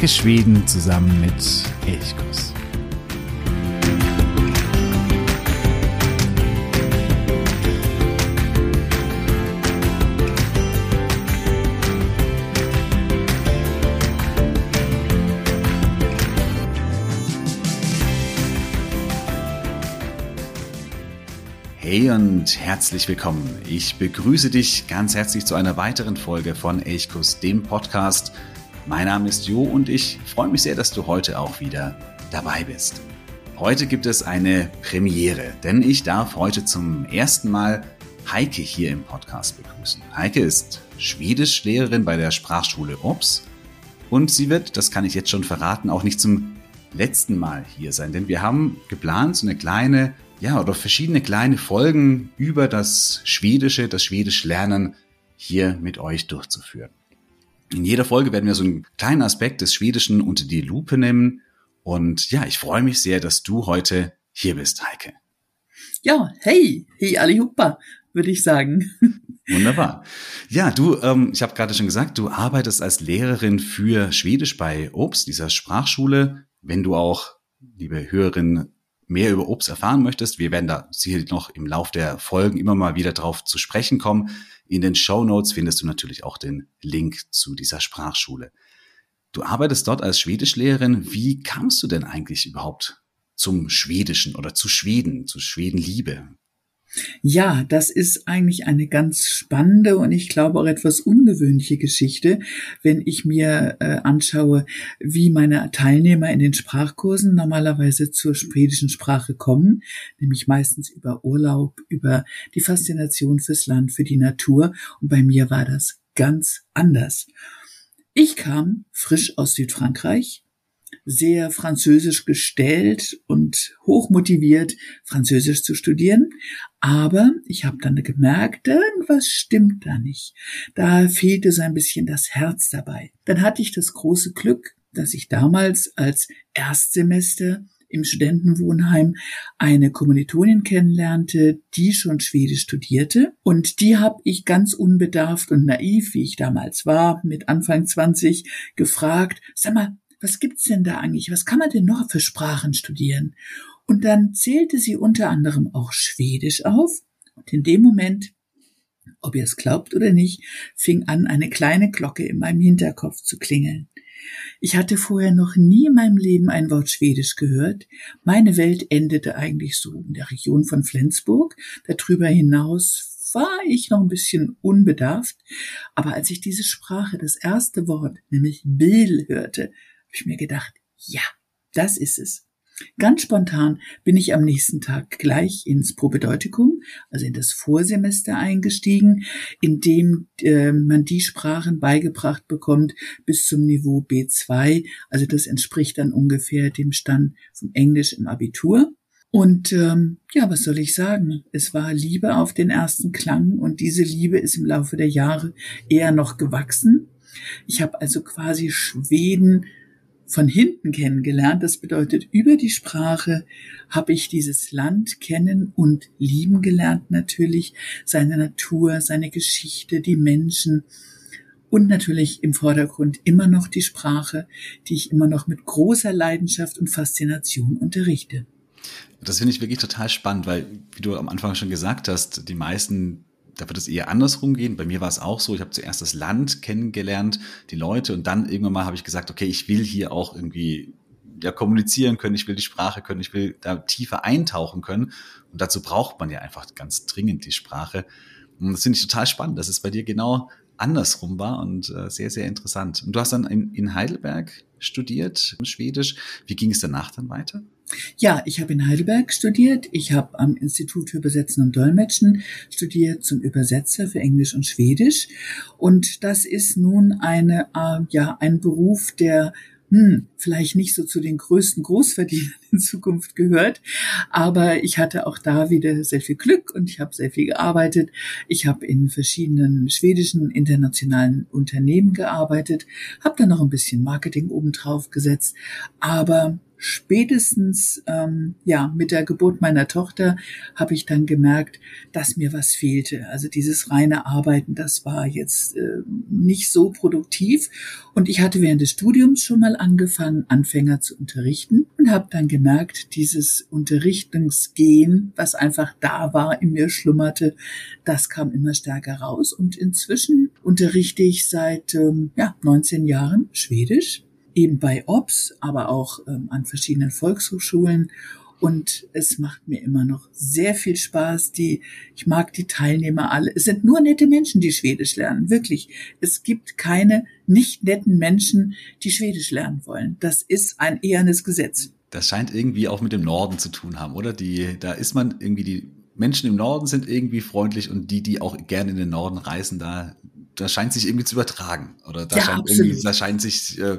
Entdecke Schweden zusammen mit Elchkuss. Hey und herzlich willkommen. Ich begrüße dich ganz herzlich zu einer weiteren Folge von Elchkuss, dem Podcast. Mein Name ist Jo und ich freue mich sehr, dass du heute auch wieder dabei bist. Heute gibt es eine Premiere, denn ich darf heute zum ersten Mal Heike hier im Podcast begrüßen. Heike ist Schwedischlehrerin bei der Sprachschule OBS und sie wird, das kann ich jetzt schon verraten, auch nicht zum letzten Mal hier sein, denn wir haben geplant, so eine kleine ja, oder verschiedene kleine Folgen über das Schwedische, das Schwedisch lernen hier mit euch durchzuführen. In jeder Folge werden wir so einen kleinen Aspekt des Schwedischen unter die Lupe nehmen. Und ja, ich freue mich sehr, dass du heute hier bist, Heike. Ja, hey, hey allihopa, würde ich sagen. Wunderbar. Ja, du, ähm, ich habe gerade schon gesagt, du arbeitest als Lehrerin für Schwedisch bei Obst, dieser Sprachschule. Wenn du auch, liebe Hörerinnen mehr über Obst erfahren möchtest, wir werden da sicherlich noch im Lauf der Folgen immer mal wieder drauf zu sprechen kommen. In den Show Notes findest du natürlich auch den Link zu dieser Sprachschule. Du arbeitest dort als Schwedischlehrerin. Wie kamst du denn eigentlich überhaupt zum Schwedischen oder zu Schweden, zu Schwedenliebe? Ja, das ist eigentlich eine ganz spannende und ich glaube auch etwas ungewöhnliche Geschichte, wenn ich mir äh, anschaue, wie meine Teilnehmer in den Sprachkursen normalerweise zur schwedischen Sprache kommen, nämlich meistens über Urlaub, über die Faszination fürs Land, für die Natur. Und bei mir war das ganz anders. Ich kam frisch aus Südfrankreich, sehr französisch gestellt und hochmotiviert, Französisch zu studieren. Aber ich habe dann gemerkt, irgendwas stimmt da nicht. Da fehlte so ein bisschen das Herz dabei. Dann hatte ich das große Glück, dass ich damals als Erstsemester im Studentenwohnheim eine Kommilitonin kennenlernte, die schon Schwedisch studierte. Und die habe ich ganz unbedarft und naiv, wie ich damals war, mit Anfang 20, gefragt, sag mal, was gibt's denn da eigentlich? Was kann man denn noch für Sprachen studieren? Und dann zählte sie unter anderem auch Schwedisch auf. Und in dem Moment, ob ihr es glaubt oder nicht, fing an, eine kleine Glocke in meinem Hinterkopf zu klingeln. Ich hatte vorher noch nie in meinem Leben ein Wort Schwedisch gehört. Meine Welt endete eigentlich so in der Region von Flensburg. Darüber hinaus war ich noch ein bisschen unbedarft. Aber als ich diese Sprache, das erste Wort, nämlich Bill, hörte, habe ich mir gedacht, ja, das ist es. Ganz spontan bin ich am nächsten Tag gleich ins Probedeutikum, also in das Vorsemester eingestiegen, in dem äh, man die Sprachen beigebracht bekommt bis zum Niveau B2. Also das entspricht dann ungefähr dem Stand vom Englisch im Abitur. Und ähm, ja, was soll ich sagen? Es war Liebe auf den ersten Klang und diese Liebe ist im Laufe der Jahre eher noch gewachsen. Ich habe also quasi Schweden von hinten kennengelernt. Das bedeutet, über die Sprache habe ich dieses Land kennen und lieben gelernt natürlich, seine Natur, seine Geschichte, die Menschen und natürlich im Vordergrund immer noch die Sprache, die ich immer noch mit großer Leidenschaft und Faszination unterrichte. Das finde ich wirklich total spannend, weil, wie du am Anfang schon gesagt hast, die meisten da wird es eher andersrum gehen. Bei mir war es auch so, ich habe zuerst das Land kennengelernt, die Leute und dann irgendwann mal habe ich gesagt, okay, ich will hier auch irgendwie ja kommunizieren können, ich will die Sprache können, ich will da tiefer eintauchen können und dazu braucht man ja einfach ganz dringend die Sprache. Und das finde ich total spannend, dass es bei dir genau andersrum war und äh, sehr, sehr interessant. Und du hast dann in, in Heidelberg studiert, Schwedisch. Wie ging es danach dann weiter? Ja, ich habe in Heidelberg studiert. Ich habe am Institut für Übersetzen und Dolmetschen studiert zum Übersetzer für Englisch und Schwedisch. Und das ist nun eine, äh, ja, ein Beruf, der hm, vielleicht nicht so zu den größten Großverdienern in Zukunft gehört, aber ich hatte auch da wieder sehr viel Glück und ich habe sehr viel gearbeitet. Ich habe in verschiedenen schwedischen internationalen Unternehmen gearbeitet, habe dann noch ein bisschen Marketing obendrauf gesetzt, aber spätestens ähm, ja mit der Geburt meiner Tochter habe ich dann gemerkt, dass mir was fehlte. Also dieses reine Arbeiten, das war jetzt äh, nicht so produktiv. Und ich hatte während des Studiums schon mal angefangen, Anfänger zu unterrichten und habe dann gemerkt, dieses Unterrichtungsgehen, was einfach da war, in mir schlummerte, das kam immer stärker raus. Und inzwischen unterrichte ich seit ähm, ja, 19 Jahren Schwedisch eben bei OBS, aber auch ähm, an verschiedenen Volkshochschulen. Und es macht mir immer noch sehr viel Spaß. Die, ich mag die Teilnehmer alle. Es sind nur nette Menschen, die Schwedisch lernen. Wirklich. Es gibt keine nicht netten Menschen, die Schwedisch lernen wollen. Das ist ein ehernes Gesetz. Das scheint irgendwie auch mit dem Norden zu tun haben, oder? Die, da ist man irgendwie die Menschen im Norden sind irgendwie freundlich und die, die auch gerne in den Norden reisen, da, da scheint sich irgendwie zu übertragen. Oder da Ja, scheint absolut. irgendwie, da scheint sich äh,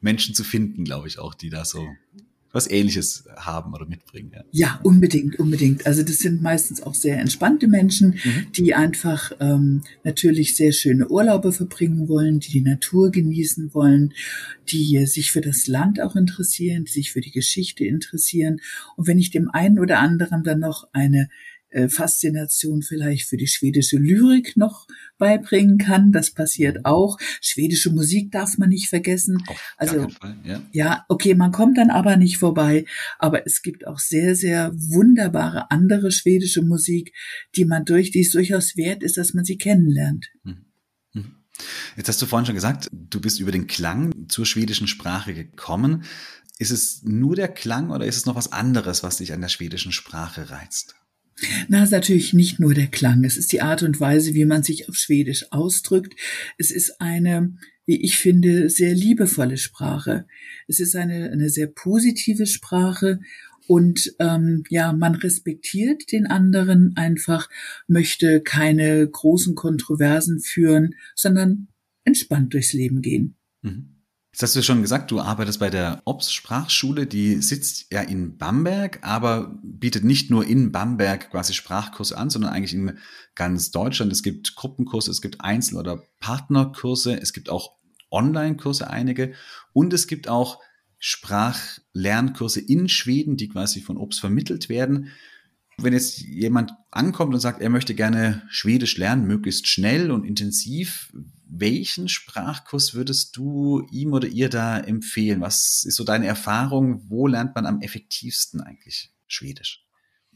Menschen zu finden, glaube ich, auch, die da so was ähnliches haben oder mitbringen. Ja. Ja, unbedingt, unbedingt. Also das sind meistens auch sehr entspannte Menschen, Mhm. die einfach ähm, natürlich sehr schöne Urlaube verbringen wollen, die die Natur genießen wollen, die sich für das Land auch interessieren, die sich für die Geschichte interessieren. Und wenn ich dem einen oder anderen dann noch eine äh, Faszination vielleicht für die schwedische Lyrik noch beibringen kann, das passiert auch. Schwedische Musik darf man nicht vergessen. Auf Also- Fall, ja. Ja, okay, man kommt dann aber nicht vorbei. Aber es gibt auch sehr, sehr wunderbare andere schwedische Musik, die man durch, die es durchaus wert ist, dass man sie kennenlernt. Mhm. Jetzt hast du vorhin schon gesagt, du bist über den Klang zur schwedischen Sprache gekommen. Ist es nur der Klang oder ist es noch was anderes, was dich an der schwedischen Sprache reizt? Na, es ist natürlich nicht nur der Klang. Es ist die Art und Weise, wie man sich auf Schwedisch ausdrückt. Es ist eine, wie ich finde, sehr liebevolle Sprache. Es ist eine, eine sehr positive Sprache. Und ähm, ja, man respektiert den anderen einfach, möchte keine großen Kontroversen führen, sondern entspannt durchs Leben gehen. Mhm. Jetzt hast du schon gesagt, du arbeitest bei der OBS Sprachschule, die sitzt ja in Bamberg, aber bietet nicht nur in Bamberg quasi Sprachkurse an, sondern eigentlich in ganz Deutschland. Es gibt Gruppenkurse, es gibt Einzel- oder Partnerkurse, es gibt auch Online-Kurse einige und es gibt auch Sprachlernkurse in Schweden, die quasi von OBS vermittelt werden. Wenn jetzt jemand ankommt und sagt, er möchte gerne Schwedisch lernen, möglichst schnell und intensiv, welchen Sprachkurs würdest du ihm oder ihr da empfehlen? Was ist so deine Erfahrung? Wo lernt man am effektivsten eigentlich Schwedisch?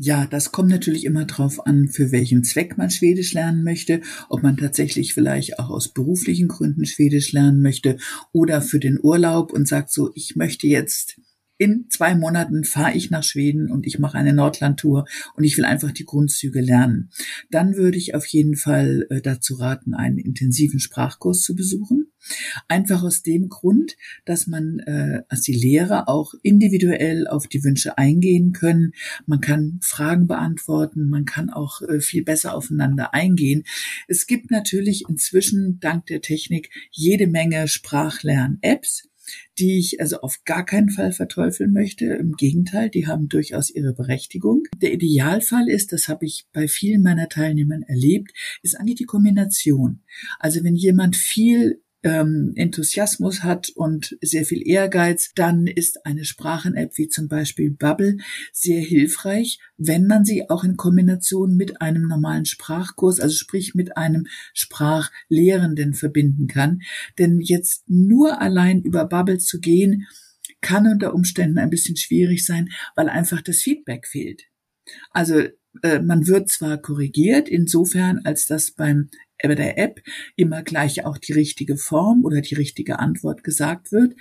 Ja, das kommt natürlich immer drauf an, für welchen Zweck man Schwedisch lernen möchte, ob man tatsächlich vielleicht auch aus beruflichen Gründen Schwedisch lernen möchte oder für den Urlaub und sagt so, ich möchte jetzt in zwei Monaten fahre ich nach Schweden und ich mache eine Nordlandtour und ich will einfach die Grundzüge lernen. Dann würde ich auf jeden Fall äh, dazu raten, einen intensiven Sprachkurs zu besuchen. Einfach aus dem Grund, dass man äh, als die Lehrer auch individuell auf die Wünsche eingehen können. Man kann Fragen beantworten, man kann auch äh, viel besser aufeinander eingehen. Es gibt natürlich inzwischen dank der Technik jede Menge Sprachlern-Apps die ich also auf gar keinen Fall verteufeln möchte. Im Gegenteil, die haben durchaus ihre Berechtigung. Der Idealfall ist, das habe ich bei vielen meiner Teilnehmern erlebt, ist eigentlich die Kombination. Also wenn jemand viel ähm, Enthusiasmus hat und sehr viel Ehrgeiz, dann ist eine Sprachen-App wie zum Beispiel Bubble sehr hilfreich, wenn man sie auch in Kombination mit einem normalen Sprachkurs, also sprich mit einem Sprachlehrenden verbinden kann. Denn jetzt nur allein über Bubble zu gehen, kann unter Umständen ein bisschen schwierig sein, weil einfach das Feedback fehlt. Also äh, man wird zwar korrigiert, insofern als dass beim bei der App immer gleich auch die richtige Form oder die richtige Antwort gesagt wird,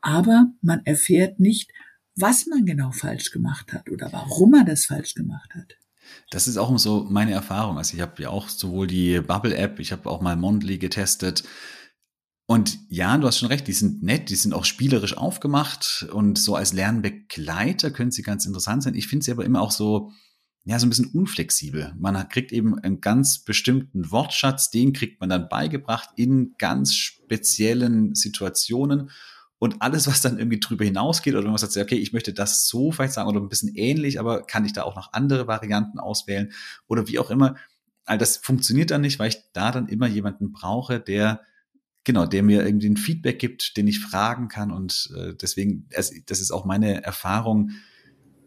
aber man erfährt nicht, was man genau falsch gemacht hat oder warum man das falsch gemacht hat. Das ist auch so meine Erfahrung. Also ich habe ja auch sowohl die Bubble-App, ich habe auch mal Mondly getestet. Und ja, du hast schon recht, die sind nett, die sind auch spielerisch aufgemacht und so als Lernbegleiter können sie ganz interessant sein. Ich finde sie aber immer auch so, ja, so ein bisschen unflexibel. Man kriegt eben einen ganz bestimmten Wortschatz, den kriegt man dann beigebracht in ganz speziellen Situationen. Und alles, was dann irgendwie drüber hinausgeht, oder wenn man sagt, okay, ich möchte das so vielleicht sagen oder ein bisschen ähnlich, aber kann ich da auch noch andere Varianten auswählen oder wie auch immer, all das funktioniert dann nicht, weil ich da dann immer jemanden brauche, der genau, der mir irgendwie ein Feedback gibt, den ich fragen kann. Und äh, deswegen, das ist auch meine Erfahrung.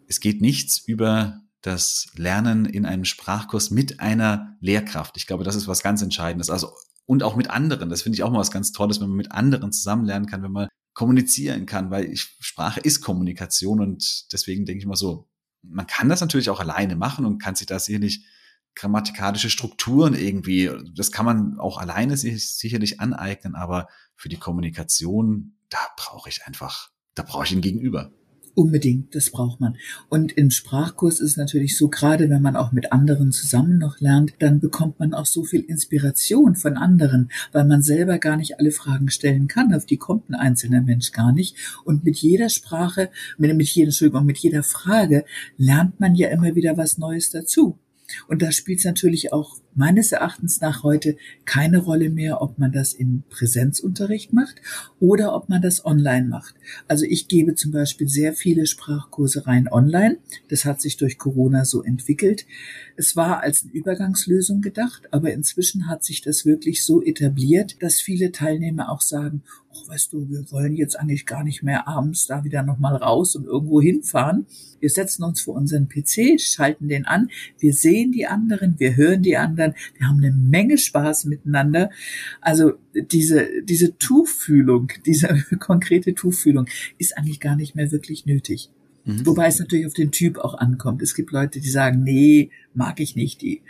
Es geht nichts über das Lernen in einem Sprachkurs mit einer Lehrkraft. Ich glaube, das ist was ganz Entscheidendes. Also und auch mit anderen. Das finde ich auch mal was ganz Tolles, wenn man mit anderen zusammen lernen kann, wenn man kommunizieren kann, weil ich, Sprache ist Kommunikation und deswegen denke ich mal so, man kann das natürlich auch alleine machen und kann sich da sicherlich grammatikalische Strukturen irgendwie, das kann man auch alleine sich sicherlich aneignen, aber für die Kommunikation, da brauche ich einfach, da brauche ich ein Gegenüber. Unbedingt, das braucht man. Und im Sprachkurs ist es natürlich so, gerade wenn man auch mit anderen zusammen noch lernt, dann bekommt man auch so viel Inspiration von anderen, weil man selber gar nicht alle Fragen stellen kann. Auf die kommt ein einzelner Mensch gar nicht. Und mit jeder Sprache, mit, mit jeder, Entschuldigung, mit jeder Frage lernt man ja immer wieder was Neues dazu. Und da spielt es natürlich auch meines Erachtens nach heute keine Rolle mehr, ob man das im Präsenzunterricht macht oder ob man das online macht. Also ich gebe zum Beispiel sehr viele Sprachkurse rein online. Das hat sich durch Corona so entwickelt. Es war als eine Übergangslösung gedacht, aber inzwischen hat sich das wirklich so etabliert, dass viele Teilnehmer auch sagen, weißt du, wir wollen jetzt eigentlich gar nicht mehr abends da wieder nochmal raus und irgendwo hinfahren. Wir setzen uns vor unseren PC, schalten den an, wir sehen die anderen, wir hören die anderen. Wir haben eine Menge Spaß miteinander. Also diese, diese Tuchfühlung, diese konkrete Tuchfühlung ist eigentlich gar nicht mehr wirklich nötig. Mhm. Wobei es natürlich auf den Typ auch ankommt. Es gibt Leute, die sagen, nee, mag ich nicht, die,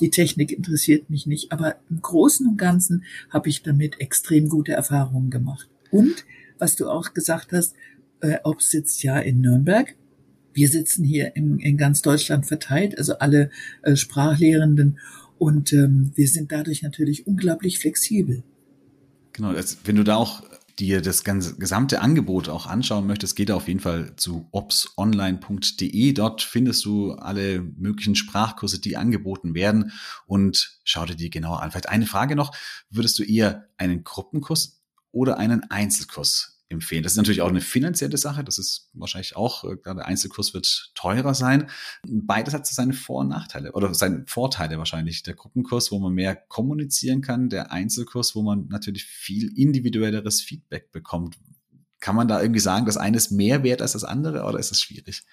die Technik interessiert mich nicht. Aber im Großen und Ganzen habe ich damit extrem gute Erfahrungen gemacht. Und, was du auch gesagt hast, äh, ob sitzt ja in Nürnberg, wir sitzen hier in, in ganz Deutschland verteilt, also alle äh, Sprachlehrenden. Und ähm, wir sind dadurch natürlich unglaublich flexibel. Genau, das, wenn du da auch dir das ganze gesamte Angebot auch anschauen möchtest, geht auf jeden Fall zu opsonline.de. Dort findest du alle möglichen Sprachkurse, die angeboten werden und schau dir die genauer an. Vielleicht eine Frage noch. Würdest du eher einen Gruppenkurs oder einen Einzelkurs empfehlen. Das ist natürlich auch eine finanzielle Sache. Das ist wahrscheinlich auch, äh, gerade Einzelkurs wird teurer sein. Beides hat seine Vor- und Nachteile oder seine Vorteile wahrscheinlich. Der Gruppenkurs, wo man mehr kommunizieren kann, der Einzelkurs, wo man natürlich viel individuelleres Feedback bekommt. Kann man da irgendwie sagen, dass eines mehr wert als das andere oder ist es schwierig?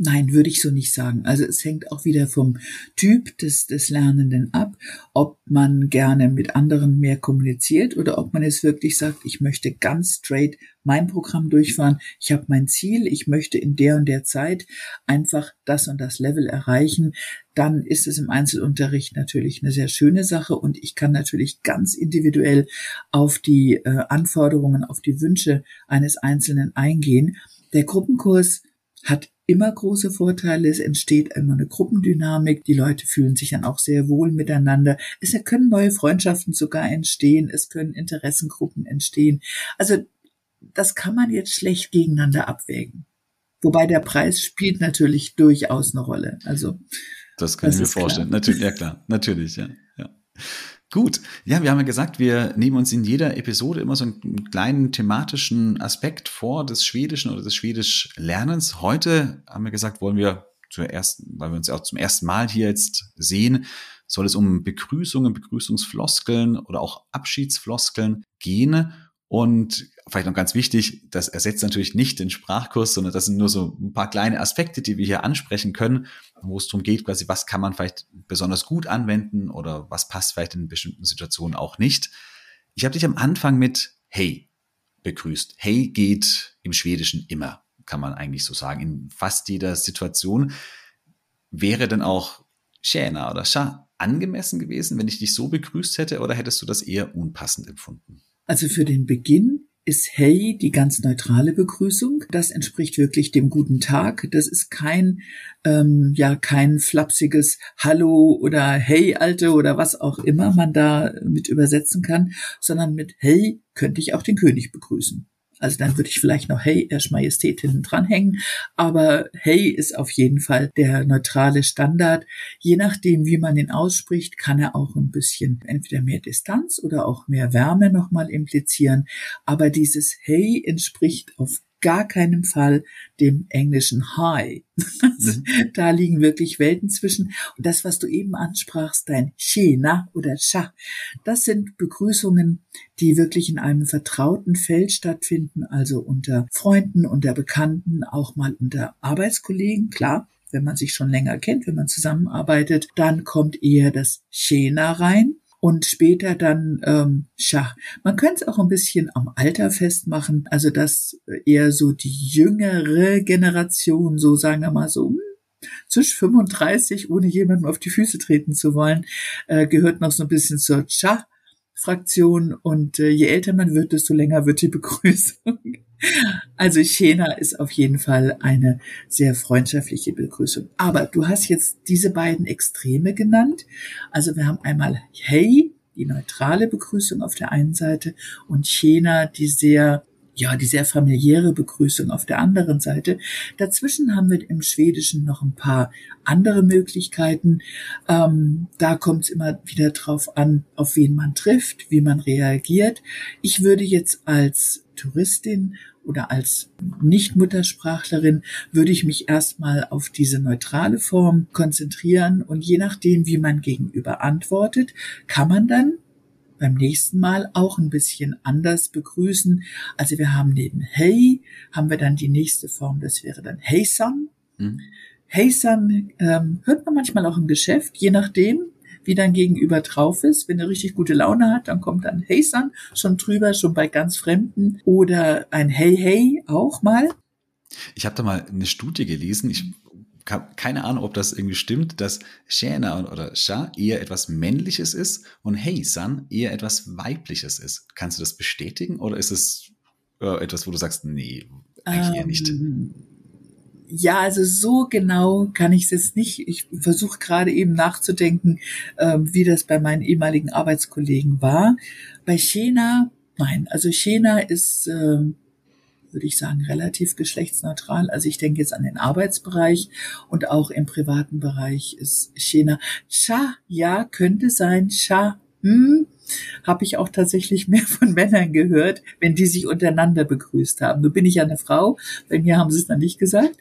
Nein, würde ich so nicht sagen. Also es hängt auch wieder vom Typ des, des Lernenden ab, ob man gerne mit anderen mehr kommuniziert oder ob man es wirklich sagt, ich möchte ganz straight mein Programm durchfahren, ich habe mein Ziel, ich möchte in der und der Zeit einfach das und das Level erreichen, dann ist es im Einzelunterricht natürlich eine sehr schöne Sache und ich kann natürlich ganz individuell auf die äh, Anforderungen, auf die Wünsche eines Einzelnen eingehen. Der Gruppenkurs hat immer große Vorteile. Es entsteht immer eine Gruppendynamik. Die Leute fühlen sich dann auch sehr wohl miteinander. Es können neue Freundschaften sogar entstehen. Es können Interessengruppen entstehen. Also das kann man jetzt schlecht gegeneinander abwägen. Wobei der Preis spielt natürlich durchaus eine Rolle. Also das kann das ich mir vorstellen. Klar. Natürlich, ja klar, natürlich, ja. ja. Gut. Ja, wir haben ja gesagt, wir nehmen uns in jeder Episode immer so einen kleinen thematischen Aspekt vor des Schwedischen oder des Schwedisch-Lernens. Heute haben wir gesagt, wollen wir zuerst, weil wir uns ja auch zum ersten Mal hier jetzt sehen, soll es um Begrüßungen, Begrüßungsfloskeln oder auch Abschiedsfloskeln gehen. Und vielleicht noch ganz wichtig, das ersetzt natürlich nicht den Sprachkurs, sondern das sind nur so ein paar kleine Aspekte, die wir hier ansprechen können, wo es darum geht, quasi, was kann man vielleicht besonders gut anwenden oder was passt vielleicht in bestimmten Situationen auch nicht. Ich habe dich am Anfang mit Hey begrüßt. Hey geht im Schwedischen immer, kann man eigentlich so sagen, in fast jeder Situation. Wäre denn auch Schäner oder Scha angemessen gewesen, wenn ich dich so begrüßt hätte, oder hättest du das eher unpassend empfunden? Also für den Beginn ist Hey die ganz neutrale Begrüßung. Das entspricht wirklich dem guten Tag. Das ist kein, ähm, ja, kein flapsiges Hallo oder Hey Alte oder was auch immer man da mit übersetzen kann, sondern mit Hey könnte ich auch den König begrüßen. Also dann würde ich vielleicht noch Hey, Ersch Majestät hinten dranhängen. Aber Hey ist auf jeden Fall der neutrale Standard. Je nachdem, wie man ihn ausspricht, kann er auch ein bisschen entweder mehr Distanz oder auch mehr Wärme nochmal implizieren. Aber dieses Hey entspricht auf gar keinem Fall dem englischen Hi. Also, mhm. Da liegen wirklich Welten zwischen. Und das, was du eben ansprachst, dein Chena oder Cha, das sind Begrüßungen, die wirklich in einem vertrauten Feld stattfinden, also unter Freunden, unter Bekannten, auch mal unter Arbeitskollegen, klar. Wenn man sich schon länger kennt, wenn man zusammenarbeitet, dann kommt eher das Chena rein und später dann ähm, Schach. Man könnte es auch ein bisschen am Alter festmachen, also dass eher so die jüngere Generation, so sagen wir mal so hm, zwischen 35, ohne jemandem auf die Füße treten zu wollen, äh, gehört noch so ein bisschen zur Cha. Fraktion und äh, je älter man wird, desto länger wird die Begrüßung. Also Chena ist auf jeden Fall eine sehr freundschaftliche Begrüßung. Aber du hast jetzt diese beiden Extreme genannt. Also wir haben einmal Hey, die neutrale Begrüßung auf der einen Seite und Chena, die sehr ja, die sehr familiäre Begrüßung auf der anderen Seite. Dazwischen haben wir im Schwedischen noch ein paar andere Möglichkeiten. Ähm, da kommt es immer wieder drauf an, auf wen man trifft, wie man reagiert. Ich würde jetzt als Touristin oder als Nicht-Muttersprachlerin würde ich mich erstmal auf diese neutrale Form konzentrieren und je nachdem, wie man gegenüber antwortet, kann man dann beim nächsten Mal auch ein bisschen anders begrüßen. Also wir haben neben Hey, haben wir dann die nächste Form, das wäre dann Hey Son. Mhm. Hey Son ähm, hört man manchmal auch im Geschäft, je nachdem, wie dein Gegenüber drauf ist. Wenn er richtig gute Laune hat, dann kommt dann Hey Son schon drüber, schon bei ganz Fremden. Oder ein Hey Hey auch mal. Ich habe da mal eine Studie gelesen. Ich keine Ahnung, ob das irgendwie stimmt, dass Shana oder Sha eher etwas Männliches ist und Hey San eher etwas Weibliches ist. Kannst du das bestätigen oder ist es äh, etwas, wo du sagst, nee, eigentlich ähm, eher nicht? Ja, also so genau kann ich es jetzt nicht. Ich versuche gerade eben nachzudenken, ähm, wie das bei meinen ehemaligen Arbeitskollegen war. Bei Shena, nein, also Shena ist ähm, würde ich sagen, relativ geschlechtsneutral. Also ich denke jetzt an den Arbeitsbereich und auch im privaten Bereich ist China. Cha, ja, könnte sein. Cha, hm, habe ich auch tatsächlich mehr von Männern gehört, wenn die sich untereinander begrüßt haben. Nun bin ich ja eine Frau, bei mir haben sie es dann nicht gesagt.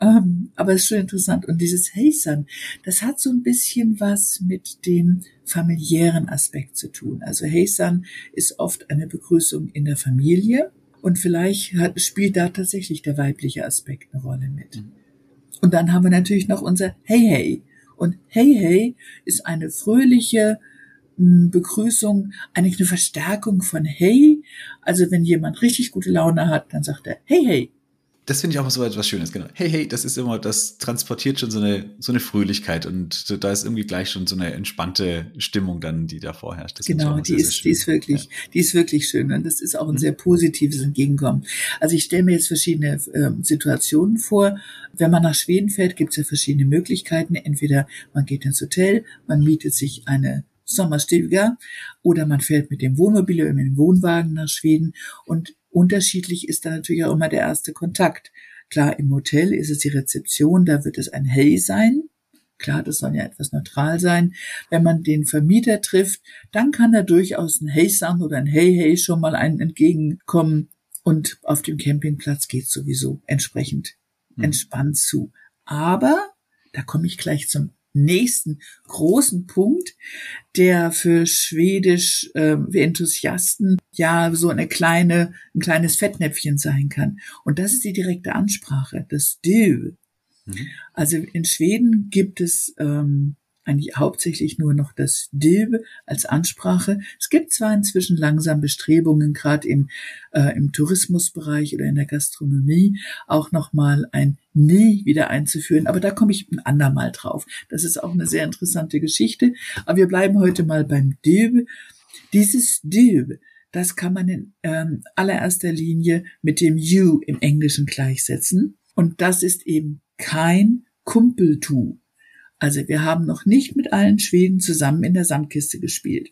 Ähm, aber es ist schon interessant. Und dieses Heysern, das hat so ein bisschen was mit dem familiären Aspekt zu tun. Also Heysern ist oft eine Begrüßung in der Familie. Und vielleicht hat, spielt da tatsächlich der weibliche Aspekt eine Rolle mit. Mhm. Und dann haben wir natürlich noch unser Hey Hey. Und Hey Hey ist eine fröhliche Begrüßung, eigentlich eine Verstärkung von Hey. Also wenn jemand richtig gute Laune hat, dann sagt er Hey Hey das finde ich auch so etwas Schönes, genau. Hey, hey, das ist immer, das transportiert schon so eine, so eine Fröhlichkeit und da ist irgendwie gleich schon so eine entspannte Stimmung dann, die da vorherrscht. Das genau, die ist, die ist wirklich, ja. die ist wirklich schön und das ist auch ein mhm. sehr positives Entgegenkommen. Also ich stelle mir jetzt verschiedene ähm, Situationen vor. Wenn man nach Schweden fährt, gibt es ja verschiedene Möglichkeiten. Entweder man geht ins Hotel, man mietet sich eine Sommerstuga oder man fährt mit dem Wohnmobil oder mit dem Wohnwagen nach Schweden und Unterschiedlich ist dann natürlich auch immer der erste Kontakt. Klar, im Hotel ist es die Rezeption, da wird es ein Hey sein. Klar, das soll ja etwas neutral sein. Wenn man den Vermieter trifft, dann kann er durchaus ein Hey sagen oder ein Hey Hey schon mal einen entgegenkommen. Und auf dem Campingplatz geht sowieso entsprechend hm. entspannt zu. Aber, da komme ich gleich zum nächsten großen Punkt, der für Schwedisch äh, Enthusiasten ja so eine kleine, ein kleines Fettnäpfchen sein kann. Und das ist die direkte Ansprache, das Du. Mhm. Also in Schweden gibt es ähm, eigentlich hauptsächlich nur noch das Dilbe als Ansprache. Es gibt zwar inzwischen langsam Bestrebungen, gerade im, äh, im Tourismusbereich oder in der Gastronomie, auch nochmal ein Nie wieder einzuführen, aber da komme ich ein andermal drauf. Das ist auch eine sehr interessante Geschichte. Aber wir bleiben heute mal beim Dilbe. Dieses Dilbe, das kann man in ähm, allererster Linie mit dem You im Englischen gleichsetzen. Und das ist eben kein Kumpeltu. Also wir haben noch nicht mit allen Schweden zusammen in der Sandkiste gespielt.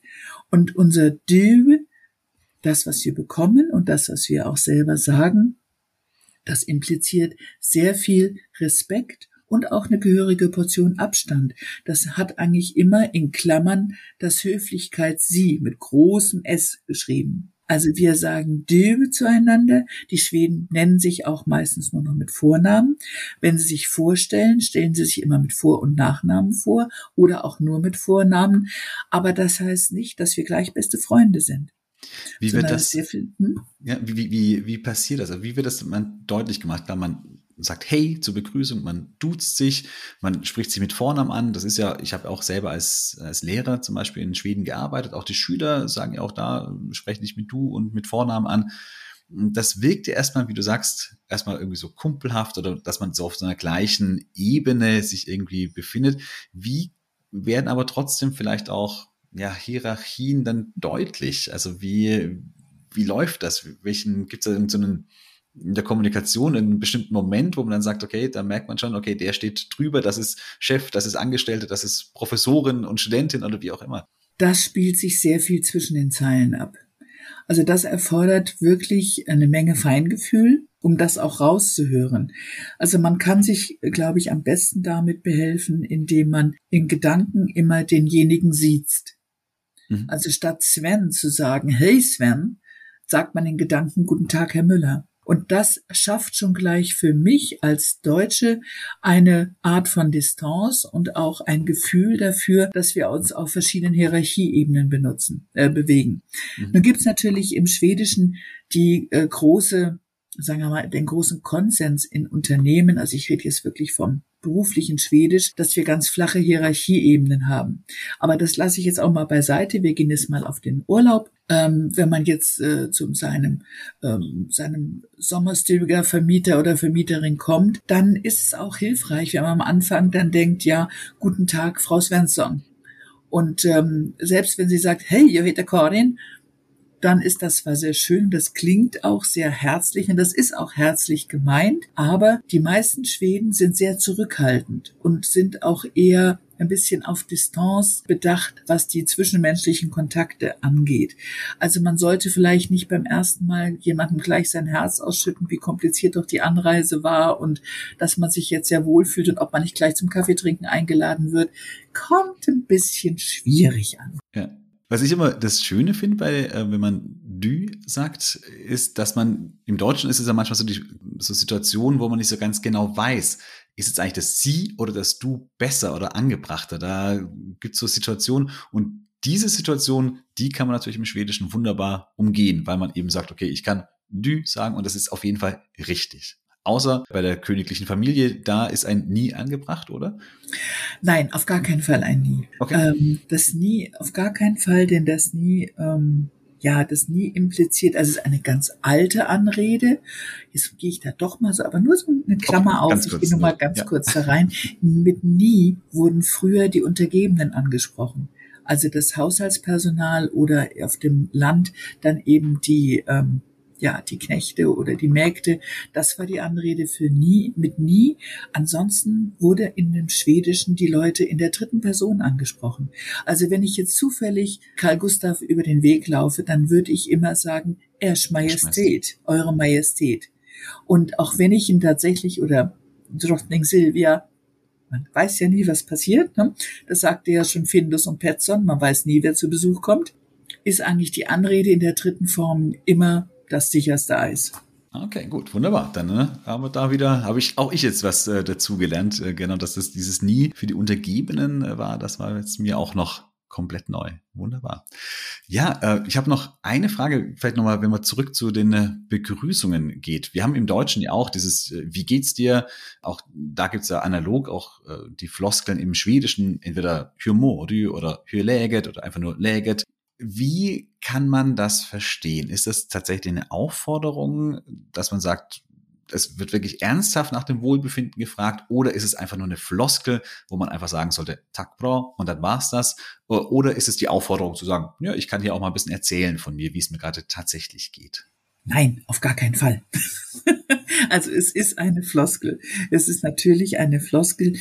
Und unser Du, das, was wir bekommen und das, was wir auch selber sagen, das impliziert sehr viel Respekt und auch eine gehörige Portion Abstand. Das hat eigentlich immer in Klammern das Höflichkeit Sie mit großem S geschrieben. Also wir sagen du zueinander. Die Schweden nennen sich auch meistens nur noch mit Vornamen. Wenn sie sich vorstellen, stellen sie sich immer mit Vor- und Nachnamen vor oder auch nur mit Vornamen. Aber das heißt nicht, dass wir gleich beste Freunde sind. Wie wird das? Viel, hm? ja, wie, wie, wie passiert das? Also wie wird das man deutlich gemacht? Da man sagt Hey zur Begrüßung, man duzt sich, man spricht sich mit Vornamen an. Das ist ja, ich habe auch selber als, als Lehrer zum Beispiel in Schweden gearbeitet. Auch die Schüler sagen ja auch da, sprechen dich mit du und mit Vornamen an. Das wirkt ja erstmal, wie du sagst, erstmal irgendwie so kumpelhaft oder dass man so auf so einer gleichen Ebene sich irgendwie befindet. Wie werden aber trotzdem vielleicht auch ja, Hierarchien dann deutlich? Also wie, wie läuft das? Welchen gibt es da so einen in der Kommunikation in einem bestimmten Moment, wo man dann sagt, okay, da merkt man schon, okay, der steht drüber, das ist Chef, das ist Angestellte, das ist Professorin und Studentin oder wie auch immer. Das spielt sich sehr viel zwischen den Zeilen ab. Also das erfordert wirklich eine Menge Feingefühl, um das auch rauszuhören. Also man kann sich, glaube ich, am besten damit behelfen, indem man in Gedanken immer denjenigen sieht. Mhm. Also statt Sven zu sagen, hey Sven, sagt man in Gedanken, guten Tag, Herr Müller. Und das schafft schon gleich für mich als Deutsche eine Art von Distanz und auch ein Gefühl dafür, dass wir uns auf verschiedenen Hierarchieebenen benutzen, äh, bewegen. Mhm. Nun gibt's natürlich im Schwedischen die äh, große, sagen wir mal, den großen Konsens in Unternehmen. Also ich rede jetzt wirklich vom beruflichen Schwedisch, dass wir ganz flache Hierarchieebenen haben. Aber das lasse ich jetzt auch mal beiseite. Wir gehen jetzt mal auf den Urlaub. Ähm, wenn man jetzt äh, zu seinem, ähm, seinem Sommerstüger Vermieter oder Vermieterin kommt, dann ist es auch hilfreich, wenn man am Anfang dann denkt, ja, guten Tag, Frau Svensson. Und ähm, selbst wenn sie sagt, hey, heter Karin, dann ist das zwar sehr schön, das klingt auch sehr herzlich und das ist auch herzlich gemeint, aber die meisten Schweden sind sehr zurückhaltend und sind auch eher ein bisschen auf Distanz bedacht, was die zwischenmenschlichen Kontakte angeht. Also man sollte vielleicht nicht beim ersten Mal jemandem gleich sein Herz ausschütten, wie kompliziert doch die Anreise war und dass man sich jetzt sehr wohlfühlt und ob man nicht gleich zum Kaffeetrinken eingeladen wird, kommt ein bisschen schwierig an. Was ich immer das Schöne finde, bei, äh, wenn man du sagt, ist, dass man im Deutschen ist es ja manchmal so die so Situationen, wo man nicht so ganz genau weiß, ist jetzt eigentlich das sie oder das du besser oder angebrachter. Da gibt es so Situationen und diese Situation, die kann man natürlich im Schwedischen wunderbar umgehen, weil man eben sagt, okay, ich kann du sagen und das ist auf jeden Fall richtig. Außer bei der königlichen Familie, da ist ein Nie angebracht, oder? Nein, auf gar keinen Fall ein Nie. Okay. Ähm, das Nie, auf gar keinen Fall, denn das Nie, ähm, ja, das Nie impliziert, also es ist eine ganz alte Anrede. Jetzt gehe ich da doch mal so, aber nur so eine Klammer okay, auf. Ich gehe nur mal ganz ja. kurz da rein. Mit Nie wurden früher die Untergebenen angesprochen also das Haushaltspersonal oder auf dem Land dann eben die ähm, ja, die Knechte oder die Mägde, das war die Anrede für nie, mit nie. Ansonsten wurde in dem Schwedischen die Leute in der dritten Person angesprochen. Also wenn ich jetzt zufällig Karl Gustav über den Weg laufe, dann würde ich immer sagen, Ersch Majestät, Eure Majestät. Und auch wenn ich ihn tatsächlich oder Drottning Silvia man weiß ja nie, was passiert. Ne? Das sagte ja schon Findus und Petson. Man weiß nie, wer zu Besuch kommt. Ist eigentlich die Anrede in der dritten Form immer das sicherste Eis. Okay, gut, wunderbar. Dann ne, haben wir da wieder, habe ich auch ich jetzt was äh, dazu gelernt, äh, genau, dass das dieses Nie für die Untergebenen äh, war. Das war jetzt mir auch noch komplett neu. Wunderbar. Ja, äh, ich habe noch eine Frage, vielleicht nochmal, wenn man zurück zu den äh, Begrüßungen geht. Wir haben im Deutschen ja auch dieses, äh, wie geht's dir? Auch da gibt's ja analog auch äh, die Floskeln im Schwedischen, entweder hur mår oder hur läget oder einfach nur läget. Wie kann man das verstehen? Ist das tatsächlich eine Aufforderung, dass man sagt, es wird wirklich ernsthaft nach dem Wohlbefinden gefragt oder ist es einfach nur eine Floskel, wo man einfach sagen sollte, tak bro, und dann war's das? Oder ist es die Aufforderung zu sagen, ja, ich kann hier auch mal ein bisschen erzählen von mir, wie es mir gerade tatsächlich geht? Nein, auf gar keinen Fall. also es ist eine Floskel. Es ist natürlich eine Floskel,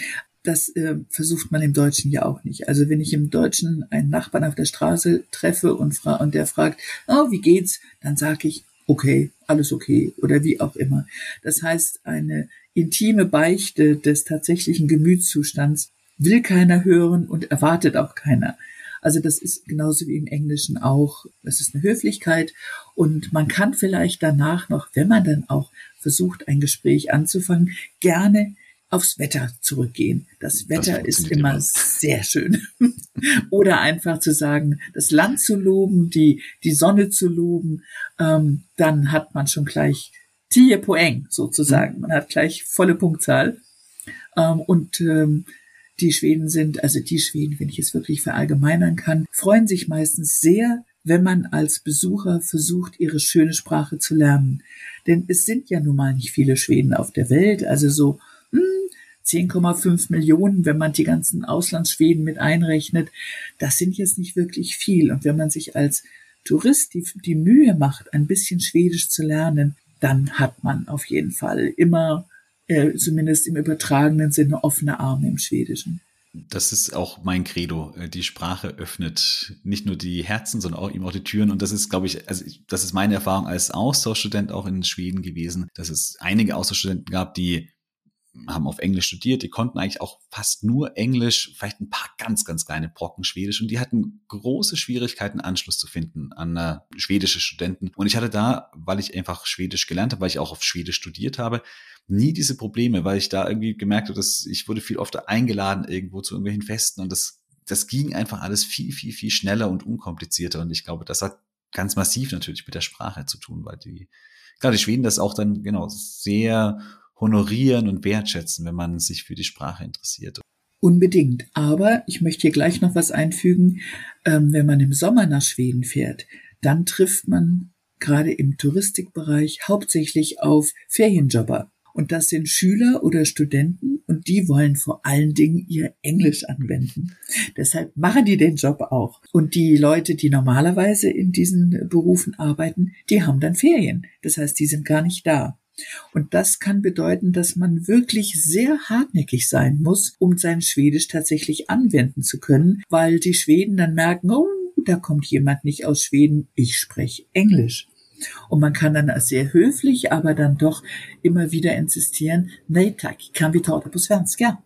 das äh, versucht man im Deutschen ja auch nicht. Also wenn ich im Deutschen einen Nachbarn auf der Straße treffe und, fra und der fragt, oh, wie geht's? Dann sage ich, okay, alles okay oder wie auch immer. Das heißt, eine intime Beichte des tatsächlichen Gemütszustands will keiner hören und erwartet auch keiner. Also das ist genauso wie im Englischen auch. Das ist eine Höflichkeit und man kann vielleicht danach noch, wenn man dann auch versucht, ein Gespräch anzufangen, gerne aufs Wetter zurückgehen. Das Wetter das ist immer, immer sehr schön. Oder einfach zu sagen, das Land zu loben, die, die Sonne zu loben, ähm, dann hat man schon gleich Tie Poeng sozusagen. Mhm. Man hat gleich volle Punktzahl. Ähm, und ähm, die Schweden sind, also die Schweden, wenn ich es wirklich verallgemeinern kann, freuen sich meistens sehr, wenn man als Besucher versucht, ihre schöne Sprache zu lernen. Denn es sind ja nun mal nicht viele Schweden auf der Welt, also so 10,5 Millionen, wenn man die ganzen Auslandsschweden mit einrechnet, das sind jetzt nicht wirklich viel. Und wenn man sich als Tourist die, die Mühe macht, ein bisschen Schwedisch zu lernen, dann hat man auf jeden Fall immer, äh, zumindest im übertragenen Sinne, offene Arme im Schwedischen. Das ist auch mein Credo. Äh, die Sprache öffnet nicht nur die Herzen, sondern auch eben auch die Türen. Und das ist, glaube ich, also das ist meine Erfahrung als Austauschstudent auch in Schweden gewesen, dass es einige Austauschstudenten gab, die haben auf Englisch studiert, die konnten eigentlich auch fast nur Englisch, vielleicht ein paar ganz, ganz kleine Brocken Schwedisch. Und die hatten große Schwierigkeiten, Anschluss zu finden an äh, schwedische Studenten. Und ich hatte da, weil ich einfach Schwedisch gelernt habe, weil ich auch auf Schwedisch studiert habe, nie diese Probleme, weil ich da irgendwie gemerkt habe, dass ich wurde viel öfter eingeladen irgendwo zu irgendwelchen Festen. Und das, das ging einfach alles viel, viel, viel schneller und unkomplizierter. Und ich glaube, das hat ganz massiv natürlich mit der Sprache zu tun, weil die, gerade die Schweden das auch dann, genau, sehr honorieren und wertschätzen, wenn man sich für die Sprache interessiert. Unbedingt. Aber ich möchte hier gleich noch was einfügen. Ähm, wenn man im Sommer nach Schweden fährt, dann trifft man gerade im Touristikbereich hauptsächlich auf Ferienjobber. Und das sind Schüler oder Studenten und die wollen vor allen Dingen ihr Englisch anwenden. Deshalb machen die den Job auch. Und die Leute, die normalerweise in diesen Berufen arbeiten, die haben dann Ferien. Das heißt, die sind gar nicht da. Und das kann bedeuten, dass man wirklich sehr hartnäckig sein muss, um sein Schwedisch tatsächlich anwenden zu können, weil die Schweden dann merken, oh, da kommt jemand nicht aus Schweden, ich spreche Englisch. Und man kann dann sehr höflich, aber dann doch immer wieder insistieren, nej tack, kan vi ta det på svenska?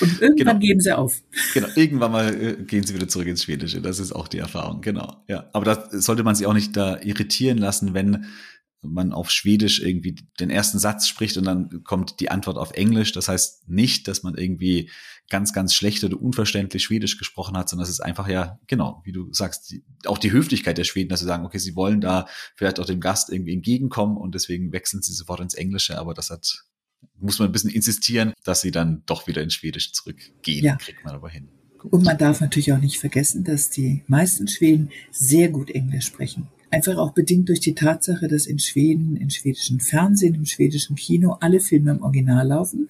Und irgendwann genau. geben sie auf. Genau, irgendwann mal äh, gehen sie wieder zurück ins Schwedische. Das ist auch die Erfahrung, genau. Ja, aber da sollte man sich auch nicht da irritieren lassen, wenn man auf Schwedisch irgendwie den ersten Satz spricht und dann kommt die Antwort auf Englisch. Das heißt nicht, dass man irgendwie ganz, ganz schlecht oder unverständlich Schwedisch gesprochen hat, sondern es ist einfach ja, genau, wie du sagst, die, auch die Höflichkeit der Schweden, dass sie sagen, okay, sie wollen da vielleicht auch dem Gast irgendwie entgegenkommen und deswegen wechseln sie sofort ins Englische, aber das hat, muss man ein bisschen insistieren, dass sie dann doch wieder ins Schwedisch zurückgehen, ja. kriegt man aber hin. Gut. Und man darf natürlich auch nicht vergessen, dass die meisten Schweden sehr gut Englisch sprechen. Einfach auch bedingt durch die Tatsache, dass in Schweden, im schwedischen Fernsehen, im schwedischen Kino alle Filme im Original laufen.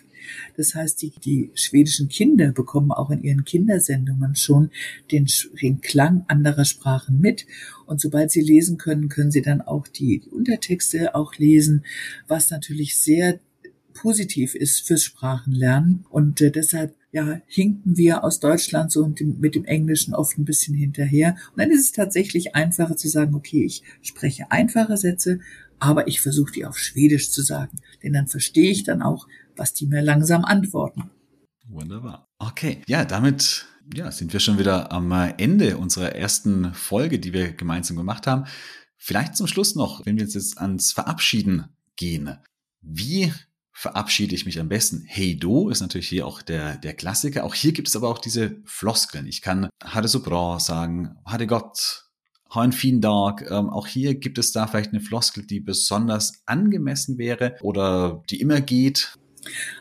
Das heißt, die, die schwedischen Kinder bekommen auch in ihren Kindersendungen schon den, den Klang anderer Sprachen mit. Und sobald sie lesen können, können sie dann auch die, die Untertexte auch lesen, was natürlich sehr positiv ist fürs Sprachenlernen. Und äh, deshalb ja, hinken wir aus Deutschland so mit dem Englischen oft ein bisschen hinterher. Und dann ist es tatsächlich einfacher zu sagen, okay, ich spreche einfache Sätze, aber ich versuche die auf Schwedisch zu sagen. Denn dann verstehe ich dann auch, was die mir langsam antworten. Wunderbar. Okay, ja, damit ja, sind wir schon wieder am Ende unserer ersten Folge, die wir gemeinsam gemacht haben. Vielleicht zum Schluss noch, wenn wir jetzt ans Verabschieden gehen. Wie verabschiede ich mich am besten. Hey du ist natürlich hier auch der, der Klassiker. Auch hier gibt es aber auch diese Floskeln. Ich kann Hade so bra sagen, Hade Gott, ha en fin Dag. Ähm, auch hier gibt es da vielleicht eine Floskel, die besonders angemessen wäre oder die immer geht.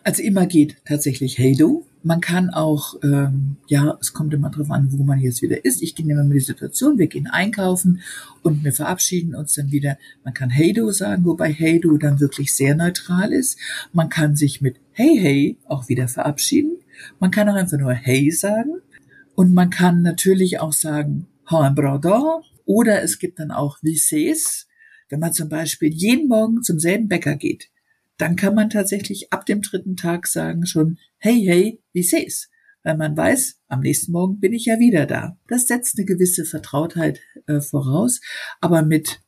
Also immer geht tatsächlich Hey du. Man kann auch, ähm, ja, es kommt immer drauf an, wo man jetzt wieder ist. Ich nehme mal die Situation, wir gehen einkaufen und wir verabschieden uns dann wieder. Man kann Hey du sagen, wobei Hey du dann wirklich sehr neutral ist. Man kann sich mit Hey Hey auch wieder verabschieden. Man kann auch einfach nur Hey sagen. Und man kann natürlich auch sagen Ha en bra dag. Oder es gibt dann auch Wie ses, wenn man zum Beispiel jeden Morgen zum selben Bäcker geht dann kann man tatsächlich ab dem dritten Tag sagen schon, hey, hey, wie seh's? Weil man weiß, am nächsten Morgen bin ich ja wieder da. Das setzt eine gewisse Vertrautheit äh, voraus, aber mit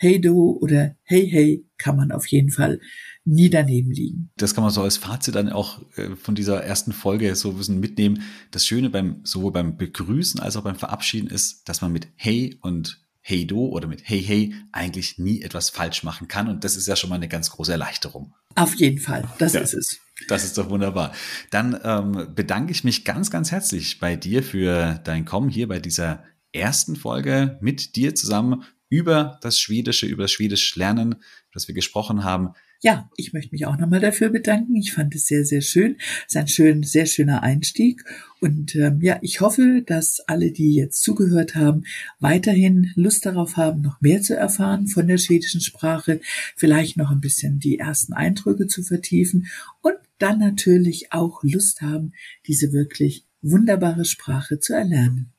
Hey do oder Hey hey kann man auf jeden Fall nie daneben liegen. Das kann man so als Fazit dann auch äh, von dieser ersten Folge so ein bisschen mitnehmen. Das Schöne beim, sowohl beim Begrüßen als auch beim Verabschieden ist, dass man mit Hey und Hey do oder mit Hey Hey eigentlich nie etwas falsch machen kann. Und das ist ja schon mal eine ganz große Erleichterung. Auf jeden Fall, das Ja. ist es. Das ist doch wunderbar. Dann ähm, bedanke ich mich ganz, ganz herzlich bei dir für dein Kommen hier bei dieser ersten Folge mit dir zusammen über das Schwedische, über das Schwedisch Lernen, das wir gesprochen haben. Ja, ich möchte mich auch nochmal dafür bedanken. Ich fand es sehr, sehr schön. Es ist ein schön, sehr schöner Einstieg. Und ähm, ja, ich hoffe, dass alle, die jetzt zugehört haben, weiterhin Lust darauf haben, noch mehr zu erfahren von der schwedischen Sprache, vielleicht noch ein bisschen die ersten Eindrücke zu vertiefen und dann natürlich auch Lust haben, diese wirklich wunderbare Sprache zu erlernen.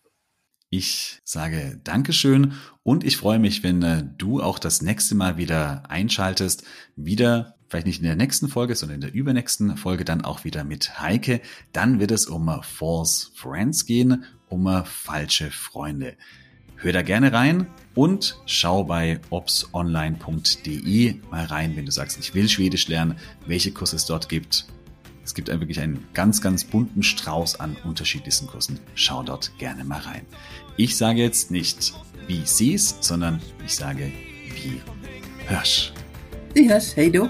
Ich sage Dankeschön und ich freue mich, wenn äh, du auch das nächste Mal wieder einschaltest. Wieder, vielleicht nicht in der nächsten Folge, sondern in der übernächsten Folge dann auch wieder mit Heike. Dann wird es um äh, False Friends gehen, um äh, falsche Freunde. Hör da gerne rein und schau bei obsonline.de mal rein, wenn du sagst, ich will Schwedisch lernen, welche Kurse es dort gibt. Es gibt wirklich einen ganz, ganz bunten Strauß an unterschiedlichsten Kursen. Schau dort gerne mal rein. Ich sage jetzt nicht, wie sieh's, sondern ich sage, wie hörsch. Ja, hey du.